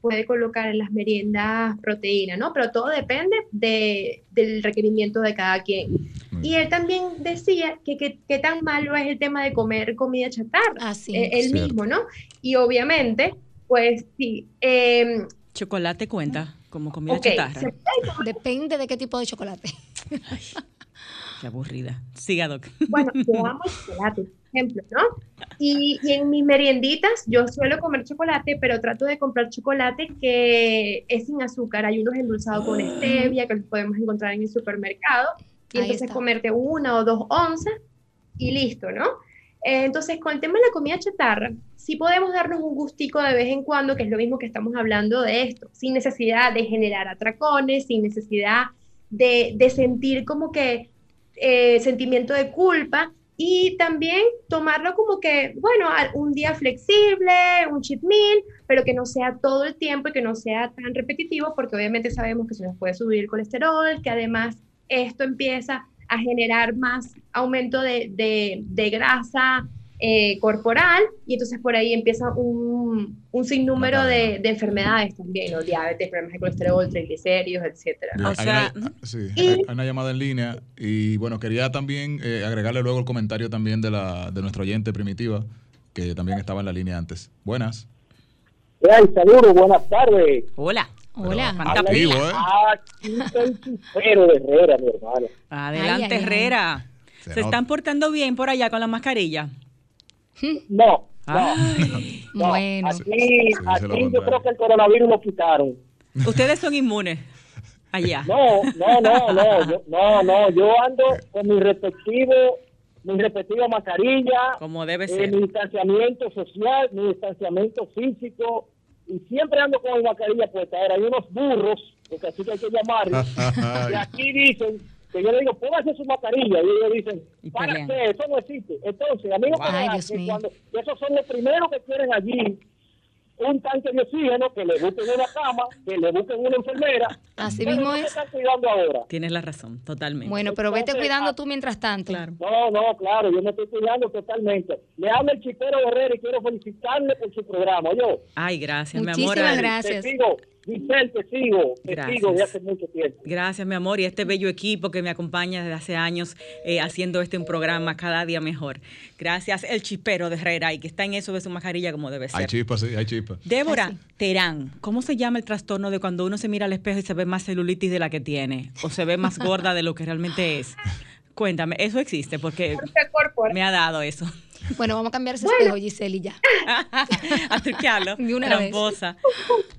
C: puede colocar en las meriendas proteína, ¿no? Pero todo depende de, del requerimiento de cada quien. Y él también decía que qué tan malo es el tema de comer comida chatarra,
B: Así,
C: eh, él mismo, ¿no? Y obviamente, pues sí.
A: Eh, chocolate cuenta como comida chatarra.
B: Depende de qué tipo de chocolate.
A: qué aburrida. Siga, Doc.
C: Bueno, yo amo chocolate, por ejemplo, ¿no? Y, y, en mis merienditas yo suelo comer chocolate, pero trato de comprar chocolate que es sin azúcar. Hay unos endulzados con ah. stevia que los podemos encontrar en el supermercado. Y entonces comerte una o dos onzas y listo, ¿no? Eh, entonces, con el tema de la comida chatarra, sí podemos darnos un gustico de vez en cuando, que es lo mismo que estamos hablando de esto, sin necesidad de generar atracones, sin necesidad de, sentir como que eh, sentimiento de culpa y también tomarlo como que, bueno, un día flexible, un cheat meal, pero que no sea todo el tiempo y que no sea tan repetitivo, porque obviamente sabemos que se nos puede subir el colesterol, que además esto empieza a generar más aumento de, de, grasa eh, corporal y entonces por ahí empieza un, un sinnúmero de, de, enfermedades también, ¿no? diabetes, problemas de colesterol, triglicéridos, etcétera.
E: O sea, hay, una, sí, hay una llamada en línea y bueno, quería también eh, agregarle luego el comentario también de, la, de nuestro oyente Primitiva, que también estaba en la línea antes. Buenas.
I: Hey, saludos, buenas tardes.
A: Hola. Hola.
E: Activo, ¿eh?
I: Aquí Herrera, mi hermano.
A: Adelante, Herrera. Se, están portando bien por allá con la mascarilla?
I: No. no,
B: bueno.
I: Aquí, aquí yo creo que el coronavirus lo quitaron.
A: Ustedes son inmunes allá.
I: No, no, no, no, yo, no, no, yo ando con mi respectivo, mi respectiva mascarilla.
A: Como debe ser.
I: mi distanciamiento social, mi distanciamiento físico, y siempre ando con mi mascarilla puesta. Ahora hay unos burros, porque así que hay que llamarlos, y aquí dicen que yo le digo, póngase su mascarilla, y ellos dicen, ¿para qué? Eso no existe. Entonces, amigos, wow. cuando esos son los primeros que quieren allí un tanque de oxígeno, que le busquen una cama, que le busquen una enfermera.
B: Así mismo es.
I: Están cuidando ahora.
A: Tienes la razón, totalmente.
B: Bueno, pero vete cuidando tú mientras tanto.
A: Claro.
I: No, no, claro, yo me estoy cuidando totalmente. Le hablo el chipero Herrera y quiero felicitarle por su programa. Yo.
A: Ay, gracias, mi
B: amor.
A: Muchísimas
B: gracias.
I: Te Giselle, te sigo, te Gracias. sigo de hace mucho tiempo.
A: Gracias, mi amor, y este bello equipo que me acompaña desde hace años eh, haciendo este un programa cada día mejor. Gracias, el chispero de Herrera, y que está en eso de su mascarilla como debe ser.
E: Hay chispas, sí, hay chispas.
A: Débora, Terán, ¿cómo se llama el trastorno de cuando uno se mira al espejo y se ve más celulitis de la que tiene? ¿O se ve más gorda de lo que realmente es? Cuéntame, ¿eso existe? Porque me ha dado eso.
B: Bueno, vamos a cambiar ese bueno. espejo, Giselle, y ya.
A: a truquearlo.
B: De una
A: tramposa. Vez.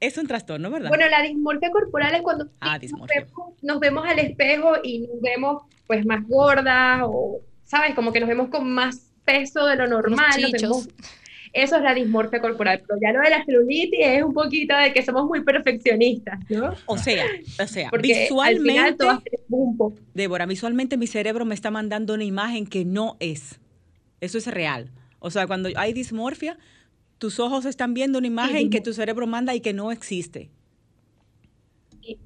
A: Es un trastorno, ¿verdad?
C: Bueno, la dismorfia corporal es cuando
A: ah,
C: nos, vemos, nos, vemos, al espejo y nos vemos pues más gordas o, ¿sabes? Como que nos vemos con más peso de lo normal. Vemos, eso es la dismorfia corporal. Pero ya lo de la celulitis es un poquito de que somos muy perfeccionistas, ¿no?
A: O sea, o sea, visualmente, Débora, visualmente mi cerebro me está mandando una imagen que no es. Eso es real. O sea, cuando hay dismorfia, tus ojos están viendo una imagen que tu cerebro manda y que no existe.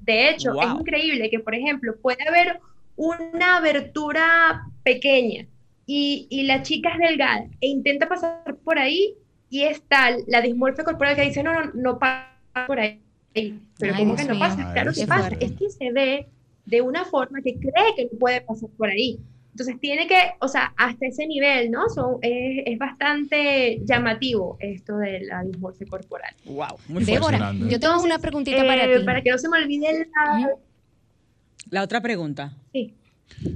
C: De hecho, es increíble que, por ejemplo, puede haber una abertura pequeña y, y, la chica es delgada e intenta pasar por ahí y es tal la dismorfia corporal que dice, no, no, no pasa por ahí. Pero como que no pasa? Claro que pasa. Es que se ve de una forma que cree que no puede pasar por ahí. Entonces tiene que, o sea, hasta ese nivel, ¿no? Son, es, es bastante llamativo esto de la dismorfia corporal.
A: Wow, muy
B: Débora, yo tengo una preguntita para eh, ti.
C: Para que no se me olvide la...
A: La otra pregunta.
C: Sí.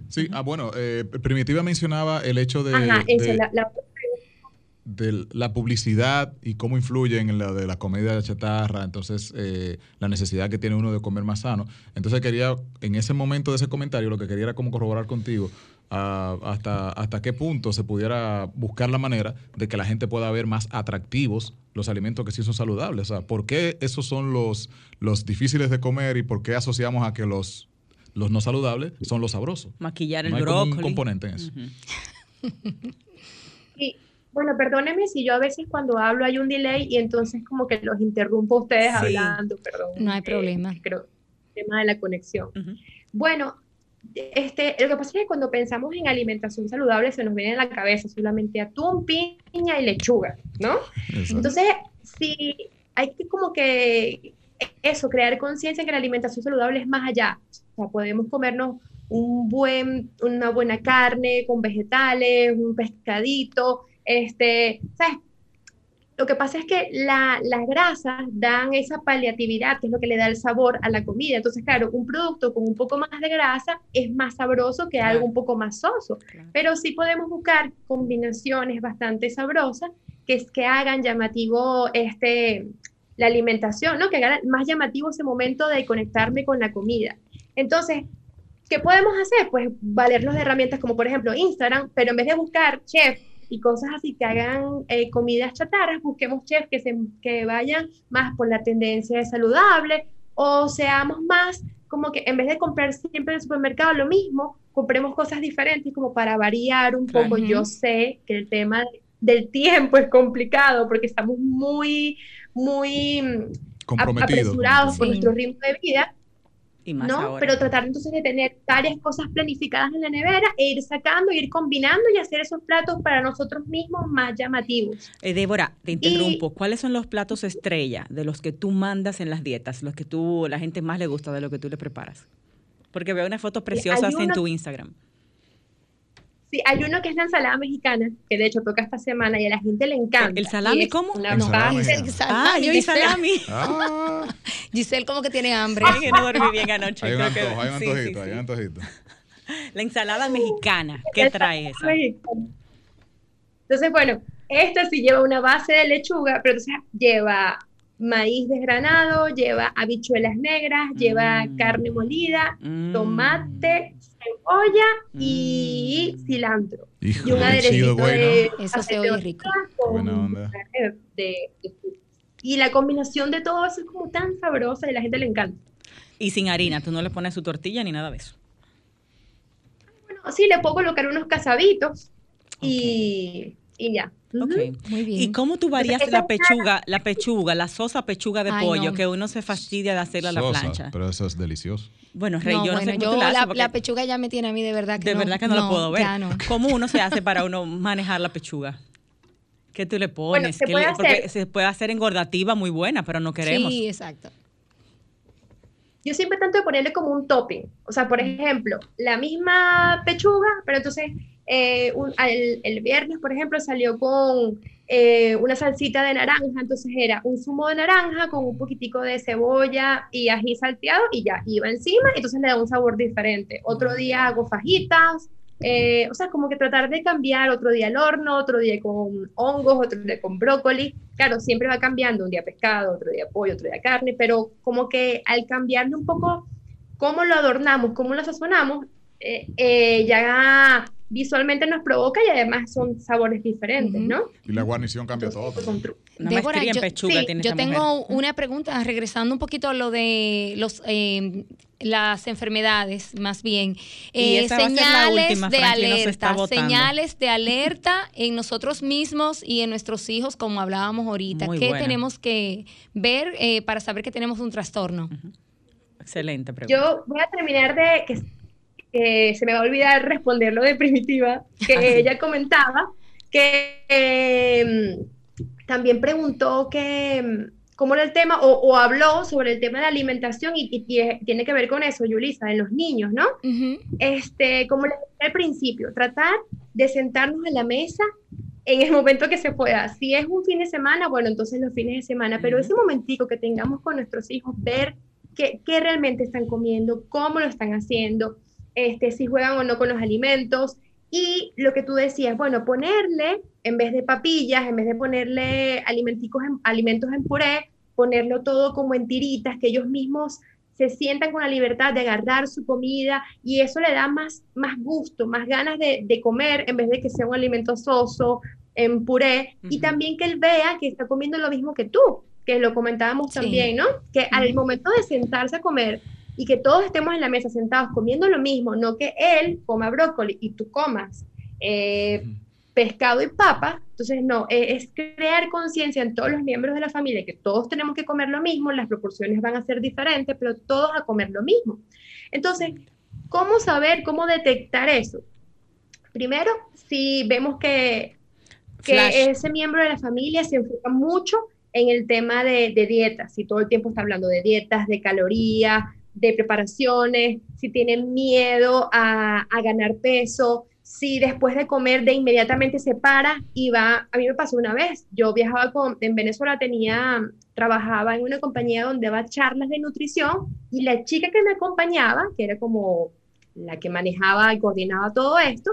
E: Sí, ah, bueno, eh, Primitiva mencionaba el hecho de...
C: Ajá, eso,
E: de,
C: la, la
E: de la publicidad y cómo influye en la de la comida de chatarra, entonces eh, la necesidad que tiene uno de comer más sano. Entonces quería, en ese momento de ese comentario, lo que quería era como corroborar contigo hasta, hasta qué punto se pudiera buscar la manera de que la gente pueda ver más atractivos los alimentos que sí son saludables. O sea, ¿por qué esos son los, los difíciles de comer y por qué asociamos a que los, los no saludables son los sabrosos?
A: Maquillar el
E: no hay
A: brócoli.
E: un componente en eso. Uh
C: -huh. sí. Bueno, perdóneme si yo a veces cuando hablo hay un delay y entonces como que los interrumpo a ustedes sí. hablando, perdón.
B: No hay problema.
C: Eh, creo, tema de la conexión. Uh -huh. Bueno, este, lo que pasa es que cuando pensamos en alimentación saludable se nos viene a la cabeza solamente atún, piña y lechuga, ¿no? Exacto. Entonces, si hay que como que eso, crear conciencia en que la alimentación saludable es más allá. O sea, podemos comernos un buen, una buena carne con vegetales, un pescadito, este, ¿sabes? Lo que pasa es que las grasas dan esa paliatividad, que es lo que le da el sabor a la comida. Entonces, claro, un producto con un poco más de grasa es más sabroso que algo un poco más soso. Pero sí podemos buscar combinaciones bastante sabrosas que, que hagan llamativo este, la alimentación, ¿no? Que hagan más llamativo ese momento de conectarme con la comida. Entonces, ¿qué podemos hacer? Pues valernos de herramientas como por ejemplo Instagram, pero en vez de buscar chef y cosas así que hagan eh, comidas chatarras, busquemos chefs que, se, que vayan más por la tendencia de saludable o seamos más como que en vez de comprar siempre en el supermercado lo mismo, compremos cosas diferentes como para variar un poco. Yo sé que el tema del tiempo es complicado porque estamos muy, muy apresurados por nuestro ritmo de vida, ¿no? Pero tratar entonces de tener varias cosas planificadas en la nevera e ir sacando, ir combinando y hacer esos platos para nosotros mismos más llamativos.
A: Eh, Débora, te interrumpo. ¿Cuáles son los platos estrella de los que tú mandas en las dietas, los que tú, la gente más le gusta de lo que tú le preparas? Porque veo unas fotos preciosas en tu Instagram.
C: Sí, hay uno que es la ensalada mexicana, que de hecho toca esta semana y a la gente le encanta.
A: ¿El salami cómo?
C: Una ¿El salami?
A: Ah, yo vi salami.
B: Ah. Giselle como que tiene hambre.
A: que no dormí bien anoche.
E: Hay un antojo, hay un antojito, hay un antojito.
A: La ensalada mexicana, ¿qué trae esa?
C: Entonces, bueno, esta sí lleva una base de lechuga, pero entonces lleva maíz desgranado, lleva habichuelas negras, lleva mm. carne molida, mm. tomate, cebolla y mm. cilantro. y un aderezo de
B: eso se oye rico.
C: y la combinación de todo eso es como tan sabrosa y a la gente le encanta.
A: Y sin harina, tú no le pones su tortilla ni nada de eso.
C: Bueno, sí, le puedo colocar unos casabitos y, y ya.
A: Ok, muy bien. ¿Y cómo tú varías la pechuga, la pechuga, la sosa pechuga de pollo, que uno se fastidia de hacerla a la plancha?
E: Pero eso es delicioso.
A: Bueno, Rey, yo no sé yo
B: la, pechuga ya me tiene a mí de verdad que
A: De verdad que no, lo puedo ver. ¿Cómo uno se hace para uno manejar la pechuga? ¿Qué tú le pones? se, puede porque se puede hacer engordativa muy buena, pero no queremos.
B: Sí, exacto.
C: Yo siempre tanto de ponerle como un topping. O sea, por ejemplo, la misma pechuga, pero entonces eh, el, viernes, por ejemplo, salió con eh, una salsita de naranja, entonces era un zumo de naranja con un poquitico de cebolla y ají salteado y ya iba encima, entonces le da un sabor diferente. Otro día hago fajitas, eh, o sea, como que tratar de cambiar otro día al horno, otro día con hongos, otro día con brócoli. Claro, siempre va cambiando, un día pescado, otro día pollo, otro día carne, pero como que al cambiarle un poco cómo lo adornamos, cómo lo sazonamos, ya visualmente nos provoca y además son sabores diferentes, ¿no?
E: Y la guarnición cambia todo.
B: Débora, yo, tengo una pregunta, regresando un poquito a lo de los eh, las enfermedades, más bien. Eh, señales de alerta, señales de alerta en nosotros mismos y en nuestros hijos, como hablábamos ahorita. ¿Qué tenemos que ver eh, para saber que tenemos un trastorno?
A: Excelente pregunta.
C: Yo voy a terminar de que se me va a olvidar responder lo de Primitiva, que ah, ella comentaba, que em, también preguntó que em, cómo era el tema, o, habló sobre el tema de alimentación y, tiene que ver con eso, Yulisa, en los niños, ¿no? este, como le dije al principio, tratar de sentarnos en la mesa en el momento que se pueda. Si es un fin de semana, bueno, entonces los fines de semana, pero ese momentico que tengamos con nuestros hijos, ver qué, qué realmente están comiendo, cómo lo están haciendo, este, si juegan o no con los alimentos. Y lo que tú decías, bueno, ponerle, en vez de papillas, en vez de ponerle alimenticos alimentos en puré, ponerlo todo como en tiritas, que ellos mismos se sientan con la libertad de agarrar su comida y eso le da más, más gusto, más ganas de, comer en vez de que sea un alimento soso, en puré, y también que él vea que está comiendo lo mismo que tú, que lo comentábamos también, ¿no? Que al momento de sentarse a comer, y que todos estemos en la mesa sentados comiendo lo mismo, no que él coma brócoli y tú comas eh, pescado y papa. Entonces, no, eh, es crear conciencia en todos los miembros de la familia que todos tenemos que comer lo mismo, las proporciones van a ser diferentes, pero todos a comer lo mismo. Entonces, ¿cómo saber, cómo detectar eso? Primero, si vemos que, que ese miembro de la familia se enfoca mucho en el tema de, dietas, si todo el tiempo está hablando de dietas, de calorías, de preparaciones, si tienen miedo a, ganar peso, si después de comer de inmediatamente se para y va, a mí me pasó una vez, yo viajaba con, en Venezuela tenía, trabajaba en una compañía donde daba charlas de nutrición y la chica que me acompañaba, que era como la que manejaba y coordinaba todo esto,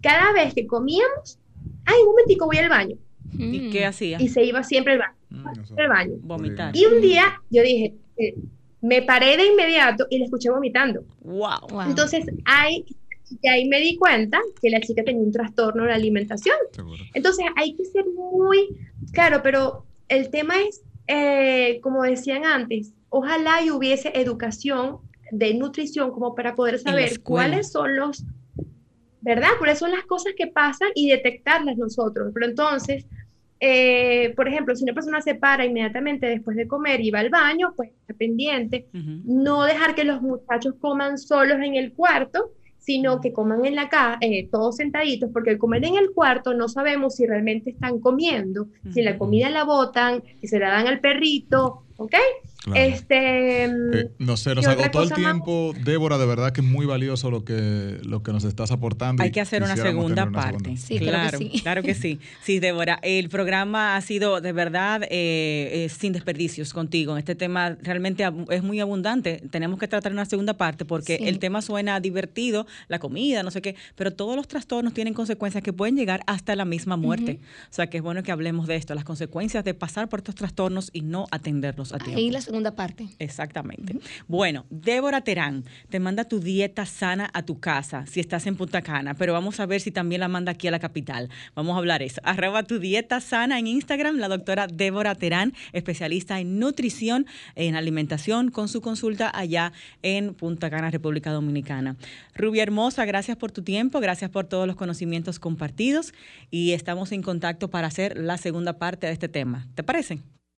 C: cada vez que comíamos, ay, un momentico, voy al baño.
A: ¿Y qué hacía?
C: Y se iba siempre al baño.
A: Mm, al baño. Vomitar.
C: Y un día yo dije, eh, me paré de inmediato y le escuché vomitando.
A: Wow.
C: Entonces, hay, y ahí me di cuenta que la chica tenía un trastorno de la alimentación. Entonces, hay que ser muy claro, pero el tema es, eh, como decían antes, ojalá y hubiese educación de nutrición como para poder saber cuáles son los, ¿verdad? Cuáles son las cosas que pasan y detectarlas nosotros. Pero entonces, eh, por ejemplo, si una persona se para inmediatamente después de comer y va al baño, pues está pendiente. No dejar que los muchachos coman solos en el cuarto, sino que coman en la casa, eh, todos sentaditos, porque al comer en el cuarto no sabemos si realmente están comiendo, si la comida la botan, si se la dan al perrito, ¿ok? Este,
E: eh, no sé, nos agotó el tiempo. Débora, de verdad que es muy valioso lo que, lo que nos estás aportando.
A: Hay que hacer una segunda parte.
B: Sí, claro, que sí.
A: claro que sí. Sí, Débora, el programa ha sido de verdad eh, eh, sin desperdicios contigo. Este tema realmente es muy abundante. Tenemos que tratar una segunda parte porque el tema suena divertido, la comida, no sé qué, pero todos los trastornos tienen consecuencias que pueden llegar hasta la misma muerte. O sea que es bueno que hablemos de esto, las consecuencias de pasar por estos trastornos y no atenderlos a tiempo
B: segunda parte.
A: Exactamente. Bueno, Débora Terán te manda tu dieta sana a tu casa si estás en Punta Cana, pero vamos a ver si también la manda aquí a la capital. Vamos a hablar eso. Arroba tu dieta sana en Instagram, la doctora Débora Terán, especialista en nutrición, en alimentación, con su consulta allá en Punta Cana, República Dominicana. Rubia Hermosa, gracias por tu tiempo, gracias por todos los conocimientos compartidos y estamos en contacto para hacer la segunda parte de este tema. ¿Te parece?